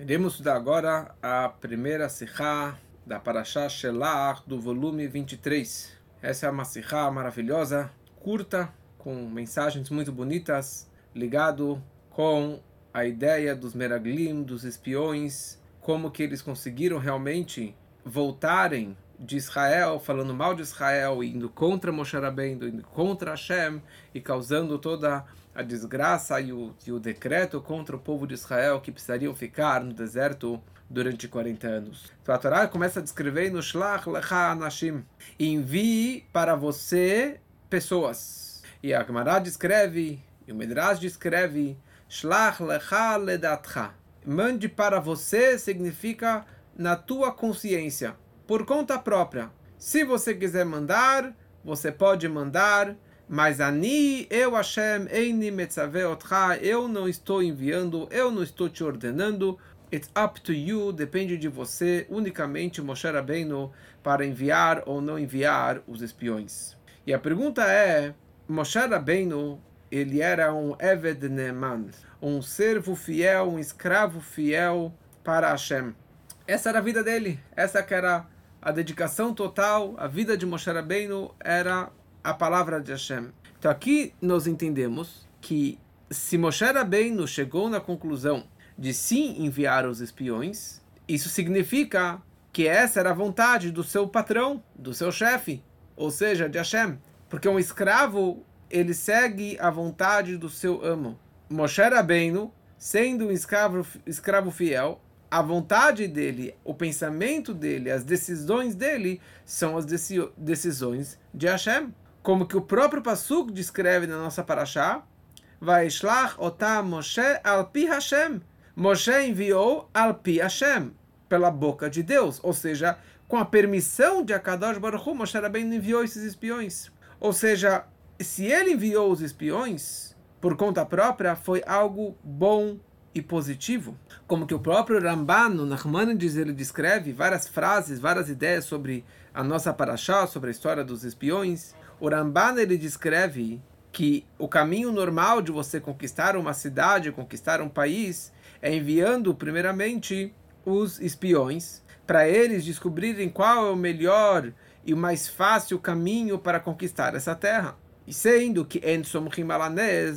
Iremos estudar agora a primeira Sihá da Parashá Shelach do volume 23. Essa é uma Sihá maravilhosa, curta, com mensagens muito bonitas, ligado com a ideia dos Meraglim, dos espiões, como que eles conseguiram realmente voltarem de Israel, falando mal de Israel, indo contra Moshe Rabbeinu, indo contra Hashem e causando toda a desgraça e o, e o decreto contra o povo de Israel que precisariam ficar no deserto durante 40 anos. Então a Torá começa a descrever no Shlach Lecha Anashim, envie para você pessoas. E a Gemara descreve, e o Midrash descreve, Shlach Lecha Ledatcha. Mande para você significa na tua consciência por conta própria. Se você quiser mandar, você pode mandar, mas ani, eu Hashem, eini otcha, eu não estou enviando, eu não estou te ordenando. It's up to you, depende de você, unicamente Moshe Rabbeinu, para enviar ou não enviar os espiões. E a pergunta é, Moshe Rabbeinu, ele era um Eved Neman, um servo fiel, um escravo fiel para Hashem. Essa era a vida dele, essa que era a dedicação total, a vida de Moshe Rabbeinu era a palavra de Hashem. Então aqui nós entendemos que se Moshe Rabbeinu chegou na conclusão de sim enviar os espiões, isso significa que essa era a vontade do seu patrão, do seu chefe, ou seja, de Hashem. Porque um escravo, ele segue a vontade do seu amo. Moshe Rabbeinu, sendo um escravo, escravo fiel, a vontade dele, o pensamento dele, as decisões dele são as decisões de Hashem. Como que o próprio Pasuk descreve na nossa paraxá, Vaishlach otam Moshe al pi Hashem. Moshe enviou al pi Hashem, pela boca de Deus, ou seja, com a permissão de Akadosh Baruch Hu, Moshe Rabbeinu enviou esses espiões. Ou seja, se ele enviou os espiões por conta própria, foi algo bom e positivo, como que o próprio Ramban, no Nachmanides, ele descreve várias frases, várias ideias sobre a nossa paraxá, sobre a história dos espiões. O Ramban, ele descreve que o caminho normal de você conquistar uma cidade, conquistar um país, é enviando primeiramente os espiões para eles descobrirem qual é o melhor e o mais fácil caminho para conquistar essa terra. E sendo que en Somchim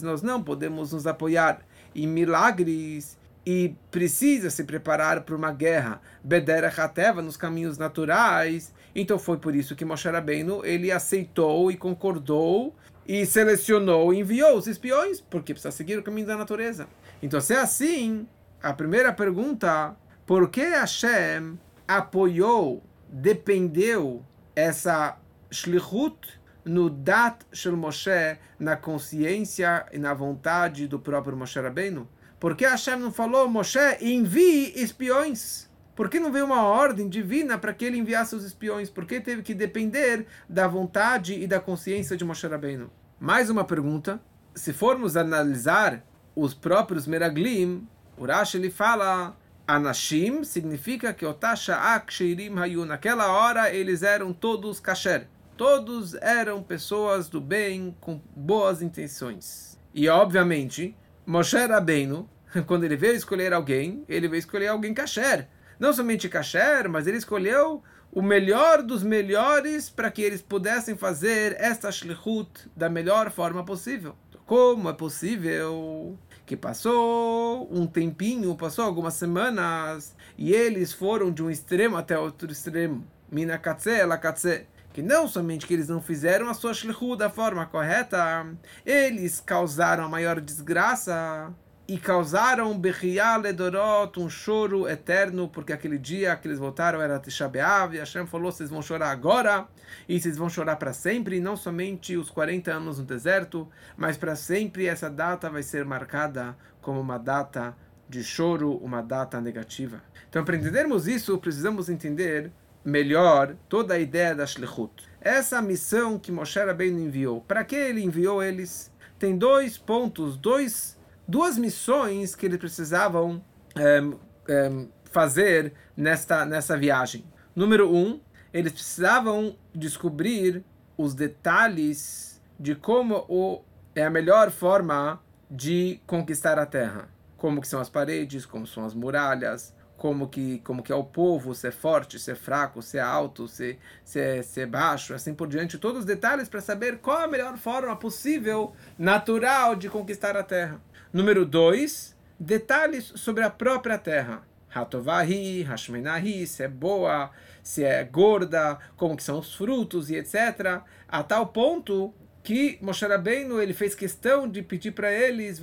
nós não podemos nos apoiar e milagres e precisa se preparar para uma guerra, Bedera Hateva, nos caminhos naturais. Então foi por isso que Moshe Rabbeinu, ele aceitou e concordou e selecionou e enviou os espiões, porque precisa seguir o caminho da natureza. Então se é assim, a primeira pergunta, por que Hashem apoiou, dependeu essa shlichut no dat shel Moshe, na consciência e na vontade do próprio Moshe Rabbeinu? Por que Hashem não falou, Moshe, envie espiões? Por que não veio uma ordem divina para que ele enviasse os espiões? Por que teve que depender da vontade e da consciência de Moshe Rabbeinu? Mais uma pergunta. Se formos analisar os próprios Meraglim, Urash ele fala Anashim significa que Otasha Aksheirim Hayu. Naquela hora eles eram todos kasher. Todos eram pessoas do bem, com boas intenções. E, obviamente, Moshe Rabbeinu, quando ele veio escolher alguém, ele veio escolher alguém kasher. Não somente kasher, mas ele escolheu o melhor dos melhores para que eles pudessem fazer esta shlichut da melhor forma possível. Como é possível que passou um tempinho, passou algumas semanas, e eles foram de um extremo até outro extremo. Mina katze, la katze que não somente que eles não fizeram a sua shlichu da forma correta, eles causaram a maior desgraça e causaram Ledorot, um choro eterno, porque aquele dia que eles voltaram era Tisha e Hashem falou, vocês vão chorar agora, e vocês vão chorar para sempre, e não somente os 40 anos no deserto, mas para sempre essa data vai ser marcada como uma data de choro, uma data negativa. Então, para entendermos isso, precisamos entender melhor toda a ideia da Shlichut. Essa missão que Moshe Rabbeinu enviou, para que ele enviou eles? Tem dois pontos, dois, duas missões que eles precisavam é, é, fazer nesta, nessa viagem. Número um, eles precisavam descobrir os detalhes de como o, é a melhor forma de conquistar a terra como que são as paredes, como são as muralhas, como que como que é o povo, ser forte, ser fraco, ser alto, ser, ser, ser baixo, assim por diante, todos os detalhes para saber qual a melhor forma possível, natural, de conquistar a terra. Número dois, detalhes sobre a própria terra. Hatovahi, Hashmenahi, se é boa, se é gorda, como que são os frutos e etc. A tal ponto que Moshe Rabbeinu ele fez questão de pedir para eles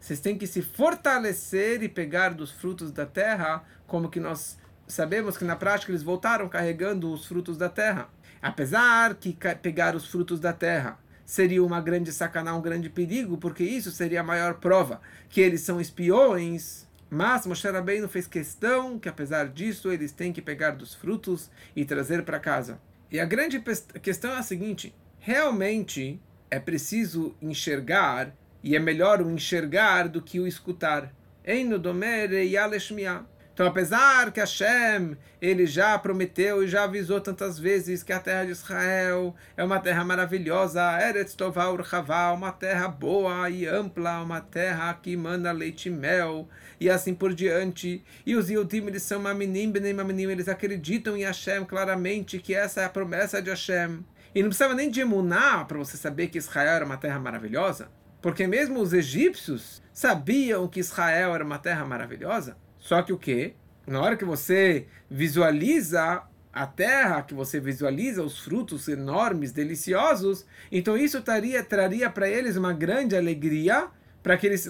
vocês têm que se fortalecer e pegar dos frutos da terra, como que nós sabemos que na prática eles voltaram carregando os frutos da terra. Apesar que pegar os frutos da terra seria uma grande sacanagem, um grande perigo, porque isso seria a maior prova que eles são espiões. Mas Moshe Rabbeinu fez questão que apesar disso eles têm que pegar dos frutos e trazer para casa. E a grande questão é a seguinte: realmente é preciso enxergar, e é melhor o enxergar do que o escutar. Eino domere yaleshmiah. Então, apesar que Hashem, ele já prometeu e já avisou tantas vezes que a terra de Israel é uma terra maravilhosa, Eretz Tovah Urchavá, uma terra boa e ampla, uma terra que manda leite e mel, e assim por diante. E os Yudim, eles são Maminim, Benem Maminim, eles acreditam em Hashem claramente, que essa é a promessa de Hashem. E não precisava nem de emunar para você saber que Israel era uma terra maravilhosa, porque mesmo os egípcios sabiam que Israel era uma terra maravilhosa. Só que o que? Na hora que você visualiza a terra, que você visualiza os frutos enormes, deliciosos, então isso traria, traria para eles uma grande alegria, para que eles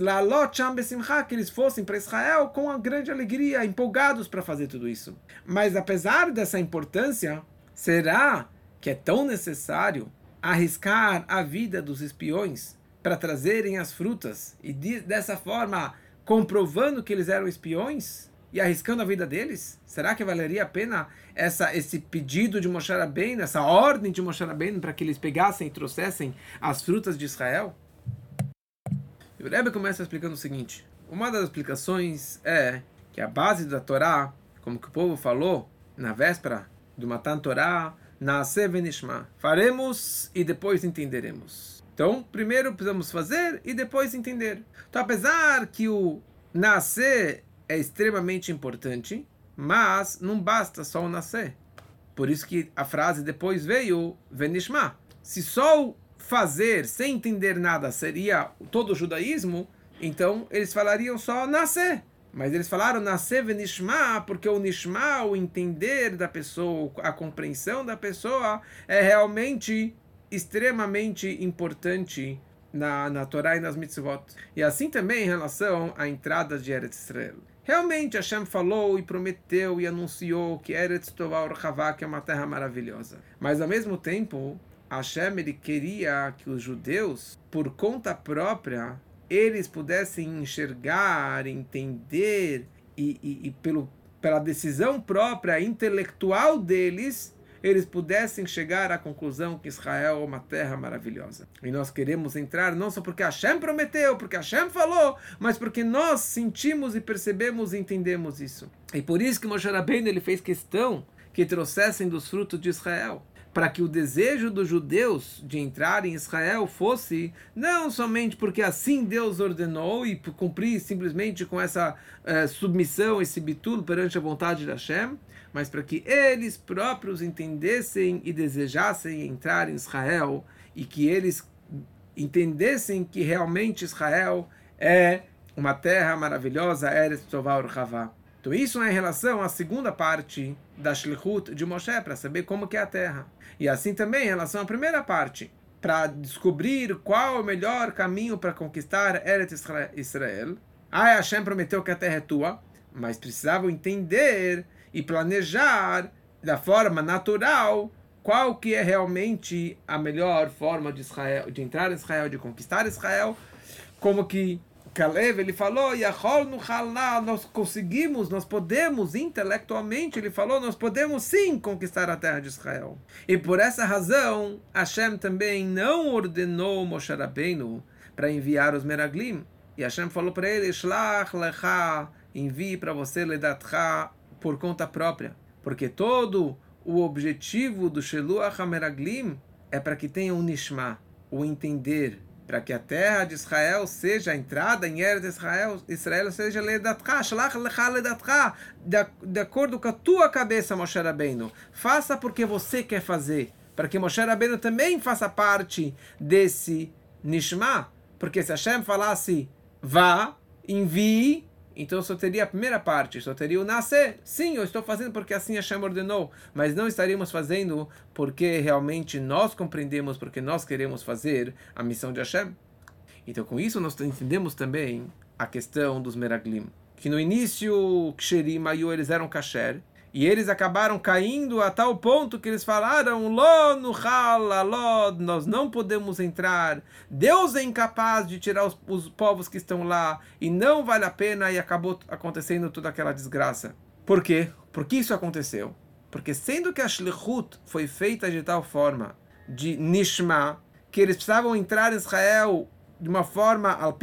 que eles fossem para Israel com uma grande alegria, empolgados para fazer tudo isso. Mas apesar dessa importância, será que é tão necessário arriscar a vida dos espiões para trazerem as frutas e dessa forma comprovando que eles eram espiões e arriscando a vida deles? Será que valeria a pena essa, esse pedido de Moshe Rabbeinu, essa ordem de Moshe Rabbeinu para que eles pegassem e trouxessem as frutas de Israel? E o Rebbe começa explicando o seguinte: uma das explicações é que a base da Torá, como que o povo falou na véspera do Matan Torá, Venishma, faremos e depois entenderemos. Então, primeiro precisamos fazer e depois entender. Então, apesar que o nascer é extremamente importante, mas não basta só o nascer. Por isso que a frase depois veio Venishma. Se só o fazer sem entender nada seria todo o judaísmo, então eles falariam só nascer. Mas eles falaram nascer venishma, porque o nishma, o entender da pessoa, a compreensão da pessoa, é realmente extremamente importante na, na Torá e nas mitzvot. E assim também em relação à entrada de Eretz Israel. Realmente Hashem falou e prometeu e anunciou que Eretz Tovah Orchavá, que é uma terra maravilhosa. Mas ao mesmo tempo, Hashem ele queria que os judeus, por conta própria, eles pudessem enxergar, entender e, e, e pelo, pela decisão própria intelectual deles, eles pudessem chegar à conclusão que Israel é uma terra maravilhosa. E nós queremos entrar não só porque Hashem prometeu, porque Hashem falou, mas porque nós sentimos e percebemos e entendemos isso. E por isso que Moshe Rabbeinu ele fez questão que trouxessem dos frutos de Israel para que o desejo dos judeus de entrar em Israel fosse não somente porque assim Deus ordenou e cumprir simplesmente com essa uh, submissão, esse bitul perante a vontade de Hashem, mas para que eles próprios entendessem e desejassem entrar em Israel e que eles entendessem que realmente Israel é uma terra maravilhosa, Eretz Tovah Urchavá. Então isso é em relação à segunda parte da Shlichut de Moshe, para saber como que é a terra. E assim também em relação à primeira parte, para descobrir qual o melhor caminho para conquistar Eretz Israel. Ah, Hashem prometeu que a terra é tua, mas precisavam entender e planejar da forma natural qual que é realmente a melhor forma de Israel, de entrar em Israel, de conquistar Israel, como que Caleb ele falou, Yahol no nós conseguimos, nós podemos intelectualmente, ele falou, nós podemos sim conquistar a terra de Israel. E por essa razão, Hashem também não ordenou Moshe Rabbeinu para enviar os Meraglim. E Hashem falou para ele, Shlach lecha, envie para você Ledatcha por conta própria, porque todo o objetivo do Sheluach HaMeraglim é para que tenha um Nishma, o entender para que a terra de Israel seja a entrada em Eretz Israel, Israel seja ledatcha, shlach lecha ledatcha, de acordo com a tua cabeça, Moshe Rabbeinu. Faça porque você quer fazer, para que Moshe Rabbeinu também faça parte desse Nishma, porque se Hashem falasse vá, envie, então só teria a primeira parte, só teria o nascer. Sim, eu estou fazendo porque assim Hashem ordenou, mas não estaríamos fazendo porque realmente nós compreendemos, porque nós queremos fazer a missão de Hashem. Então com isso nós entendemos também a questão dos Meraglim. Que no início, Ksherim, Ayu, eles eram kasher, e eles acabaram caindo a tal ponto que eles falaram: Lo no Lod, nós não podemos entrar. Deus é incapaz de tirar os, os, povos que estão lá e não vale a pena. E acabou acontecendo toda aquela desgraça. Por quê? Por que isso aconteceu? Porque sendo que a Shlichut foi feita de tal forma, de Nishma, que eles precisavam entrar em Israel de uma forma al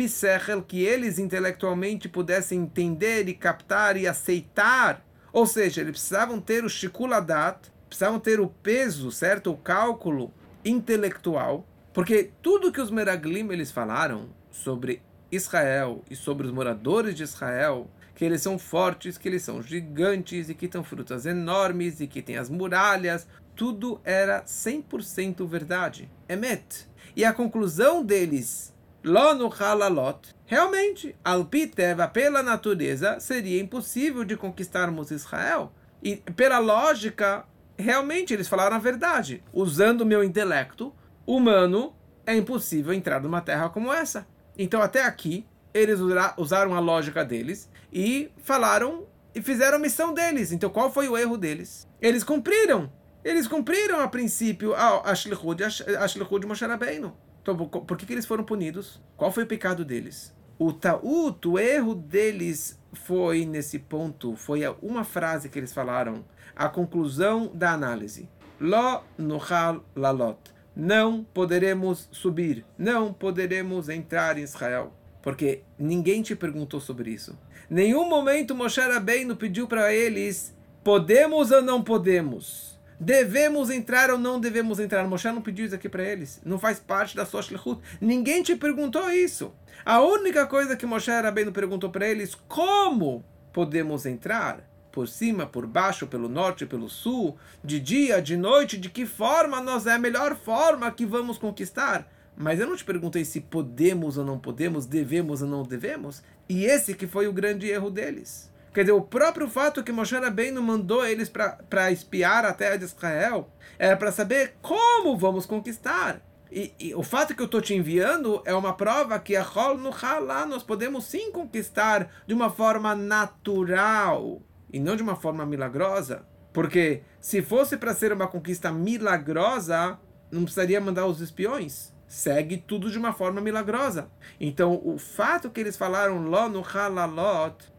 que eles intelectualmente pudessem entender e captar e aceitar ou seja, eles precisavam ter o shikuladat, precisavam ter o peso, certo? O cálculo intelectual, porque tudo que os Meraglim eles falaram sobre Israel e sobre os moradores de Israel, que eles são fortes, que eles são gigantes e que têm frutas enormes e que têm as muralhas, tudo era 100% verdade. Emet. E a conclusão deles Lo no halalot. Realmente, Alpiteva, pela natureza, seria impossível de conquistarmos Israel. E pela lógica, realmente eles falaram a verdade. Usando meu intelecto humano, é impossível entrar numa terra como essa. Então, até aqui, eles usaram a lógica deles e falaram e fizeram a missão deles. Então, qual foi o erro deles? Eles cumpriram. Eles cumpriram a princípio a Shlichud de Moshe Rabbeinu. Então, por que, que eles foram punidos? Qual foi o pecado deles? O ta'ut, o erro deles foi nesse ponto, foi uma frase que eles falaram, a conclusão da análise. Lo nuhal lalot. Não poderemos subir, não poderemos entrar em Israel. Porque ninguém te perguntou sobre isso. Nenhum momento Moshe Rabbeinu pediu para eles, podemos ou não podemos? Devemos entrar ou não devemos entrar? Moshe não pediu isso aqui para eles. Não faz parte da sua shlichut. Ninguém te perguntou isso. A única coisa que Moshe Rabbeinu perguntou para eles, como podemos entrar? Por cima, por baixo, pelo norte, pelo sul, de dia, de noite, de que forma nós é a melhor forma que vamos conquistar? Mas eu não te perguntei se podemos ou não podemos, devemos ou não devemos. E esse que foi o grande erro deles. Quer dizer, o próprio fato que Moshe Rabbeinu mandou eles para espiar a terra de Israel era para saber como vamos conquistar. E, e, o fato que eu estou te enviando é uma prova que a Hol no lá nós podemos sim conquistar de uma forma natural e não de uma forma milagrosa. Porque se fosse para ser uma conquista milagrosa, não precisaria mandar os espiões. Segue tudo de uma forma milagrosa. Então, o fato que eles falaram lá no Halalot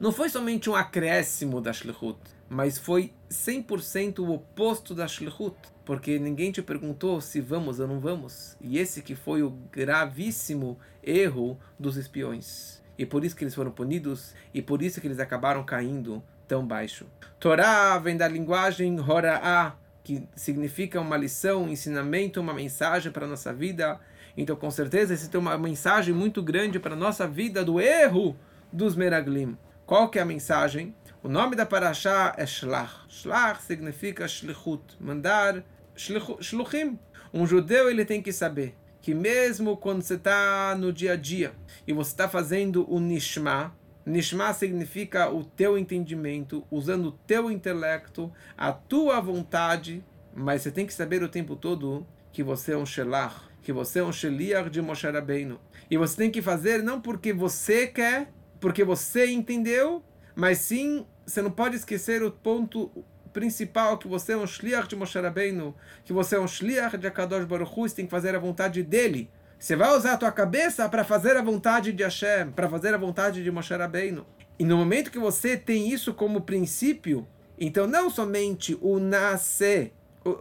não foi somente um acréscimo da Shlichut, mas foi 100% o oposto da Shlichut, porque ninguém te perguntou se vamos ou não vamos. E esse que foi o gravíssimo erro dos espiões. E por isso que eles foram punidos e por isso que eles acabaram caindo tão baixo. Torá vem da linguagem Hora'á, que significa uma lição, um ensinamento, uma mensagem para a nossa vida. Então, com certeza, esse tem uma mensagem muito grande para a nossa vida do erro dos Meraglim. Qual que é a mensagem? O nome da paraxá é Shlach. Shlach significa shlichut, mandar shluchim. Um judeu ele tem que saber que mesmo quando você está no dia a dia e você está fazendo o nishma, nishma significa o teu entendimento, usando o teu intelecto, a tua vontade, mas você tem que saber o tempo todo que você é um shelach, que você é um sheliach de Moshe Rabbeinu. E você tem que fazer não porque você quer, porque você entendeu, mas sim, você não pode esquecer o ponto principal, que você é um shliach de Moshe Rabbeinu, que você é um shliach de Akadosh Baruch Hu, você tem que fazer a vontade dele. Você vai usar a tua cabeça para fazer a vontade de Hashem, para fazer a vontade de Moshe Rabbeinu. E no momento que você tem isso como princípio, então não somente o nascer,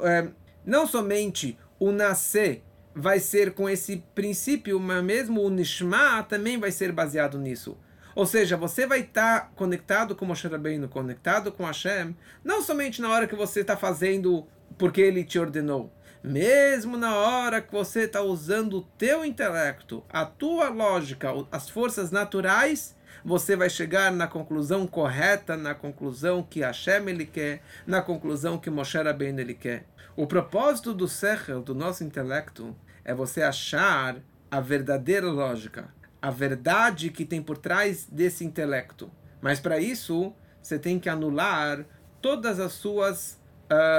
é, não somente o nascer vai ser com esse princípio, mas mesmo o nishma também vai ser baseado nisso. Ou seja, você vai estar tá conectado com Moshe Rabbeinu, conectado com Hashem, não somente na hora que você está fazendo porque ele te ordenou, mesmo na hora que você está usando o teu intelecto, a tua lógica, as forças naturais, você vai chegar na conclusão correta, na conclusão que Hashem ele quer, na conclusão que Moshe Rabbeinu ele quer. O propósito do Sechel, do nosso intelecto, é você achar a verdadeira lógica, a verdade que tem por trás desse intelecto. Mas para isso, você tem que anular todas as suas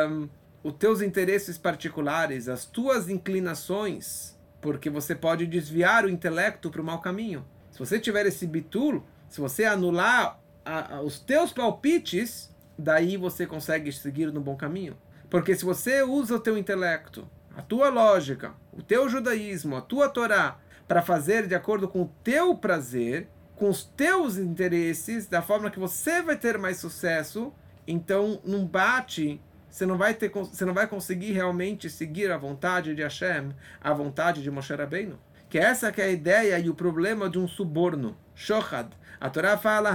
um, os teus interesses particulares, as tuas inclinações, porque você pode desviar o intelecto para o mau caminho. Se você tiver esse bitul, se você anular a, a, os teus palpites, daí você consegue seguir no bom caminho. Porque se você usa o teu intelecto, a tua lógica, o teu judaísmo, a tua Torá, para fazer de acordo com o teu prazer, com os teus interesses, da forma que você vai ter mais sucesso, então não bate você não vai ter você não vai conseguir realmente seguir a vontade de Hashem, a vontade de Moshe Rabbeinu. Que essa que é a ideia e o problema de um suborno, shochad. A Torá fala,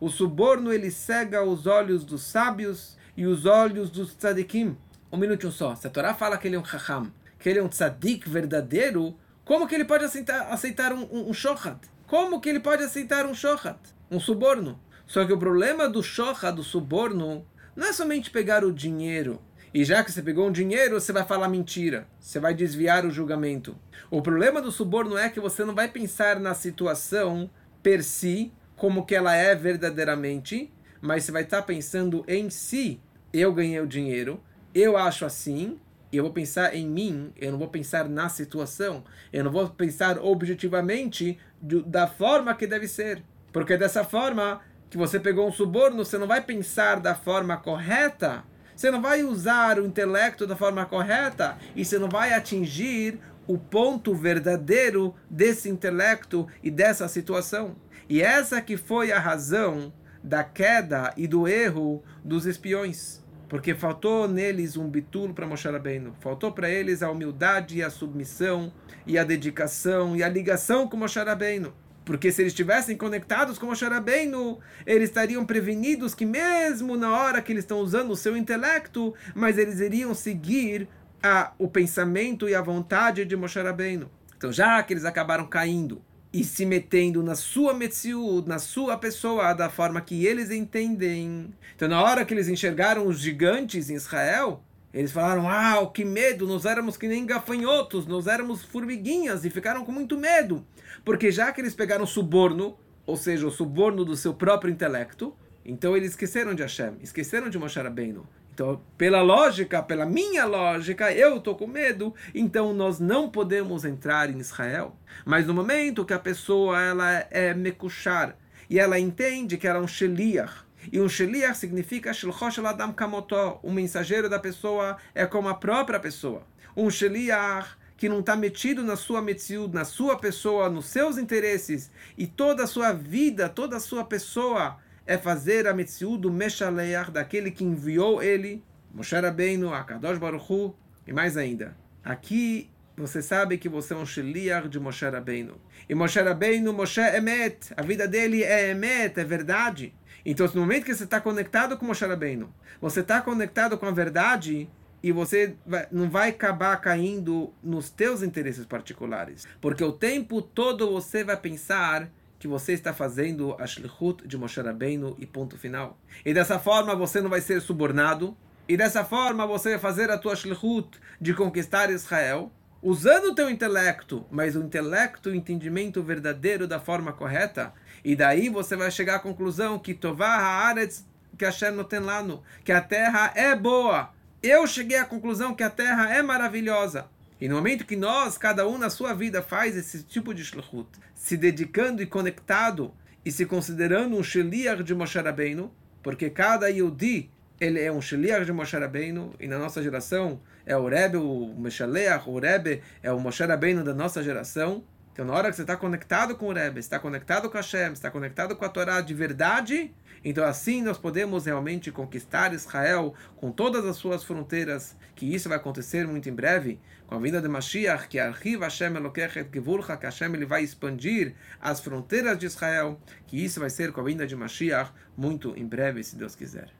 O suborno ele cega os olhos dos sábios e os olhos dos tzadikim. Um minutinho só. Se a Torá fala que ele é um chacham, que ele é um tzadik verdadeiro, como que ele pode aceitar, aceitar um, um, um shochad? Como que ele pode aceitar um shochad? Um suborno? Só que o problema do shocha, do suborno, não é somente pegar o dinheiro. E já que você pegou um dinheiro, você vai falar mentira. Você vai desviar o julgamento. O problema do suborno é que você não vai pensar na situação per si, como que ela é verdadeiramente, mas você vai estar pensando em si. Eu ganhei o dinheiro, eu acho assim, e eu vou pensar em mim, eu não vou pensar na situação, eu não vou pensar objetivamente da forma que deve ser. Porque dessa forma que você pegou um suborno, você não vai pensar da forma correta, você não vai usar o intelecto da forma correta e você não vai atingir o ponto verdadeiro desse intelecto e dessa situação. E essa que foi a razão da queda e do erro dos espiões. Porque faltou neles um bitulo para Moshe Rabbeinu. Faltou para eles a humildade e a submissão e a dedicação e a ligação com Moshe Rabbeinu. Porque se eles estivessem conectados com o Sharabeinu, eles estariam prevenidos que mesmo na hora que eles estão usando o seu intelecto, mas eles iriam seguir a, o pensamento e a vontade de Moshe Rabbeinu. Então, já que eles acabaram caindo e se metendo na sua Metziud, na sua pessoa, da forma que eles entendem. Então, na hora que eles enxergaram os gigantes em Israel, eles falaram: Ah, que medo! Nós éramos que nem gafanhotos, nós éramos formiguinhas e ficaram com muito medo. Porque já que eles pegaram suborno, ou seja, o suborno do seu próprio intelecto, então eles esqueceram de Hashem, esqueceram de Moshe Rabbeinu. Então, pela lógica, pela minha lógica, eu estou com medo, então nós não podemos entrar em Israel. Mas no momento que a pessoa ela é mekushar e ela entende que ela é um sheliach, e um sheliach significa shilchosh adam kamoto, o mensageiro da pessoa é como a própria pessoa. Um sheliach que não está metido na sua metziud, na sua pessoa, nos seus interesses, e toda a sua vida, toda a sua pessoa é fazer a metziud do Meshaleach, daquele que enviou ele, Moshe Rabbeinu, Akadosh Baruch Hu, e mais ainda. Aqui você sabe que você é um sheliach de Moshe Rabbeinu. E Moshe Rabbeinu, Moshe Emet, a vida dele é Emet, é verdade. Então, no momento que você está conectado com Moshe Rabbeinu, você está conectado com a verdade, e você vai, não vai acabar caindo nos teus interesses particulares. Porque o tempo todo você vai pensar que você está fazendo a shlichut de Moshe Rabbeinu e ponto final. E dessa forma você não vai ser subornado. E dessa forma você vai fazer a tua shlichut de conquistar Israel, usando o teu intelecto, mas o intelecto, o entendimento verdadeiro da forma correta. E daí você vai chegar à conclusão que Tovah Haaretz, que Hashem não tem lá no, que a terra é boa eu cheguei à conclusão que a Terra é maravilhosa. E no momento que nós, cada um na sua vida, faz esse tipo de shlichut, se dedicando e conectado e se considerando um sheliach de Moshe Rabbeinu, porque cada Yudi ele é um sheliach de Moshe Rabbeinu, e na nossa geração é o Rebbe, o Meshaleach, o Rebbe é o Moshe Rabbeinu da nossa geração. Então, na hora que você está conectado com o Rebbe, está conectado com Hashem, está conectado com a Torá de verdade, então assim nós podemos realmente conquistar Israel com todas as suas fronteiras, que isso vai acontecer muito em breve, com a vinda de Mashiach, que Archiv Hashem Elokechet Gevurcha, que Hashem ele vai expandir as fronteiras de Israel, que isso vai ser com a vinda de Mashiach muito em breve, se Deus quiser.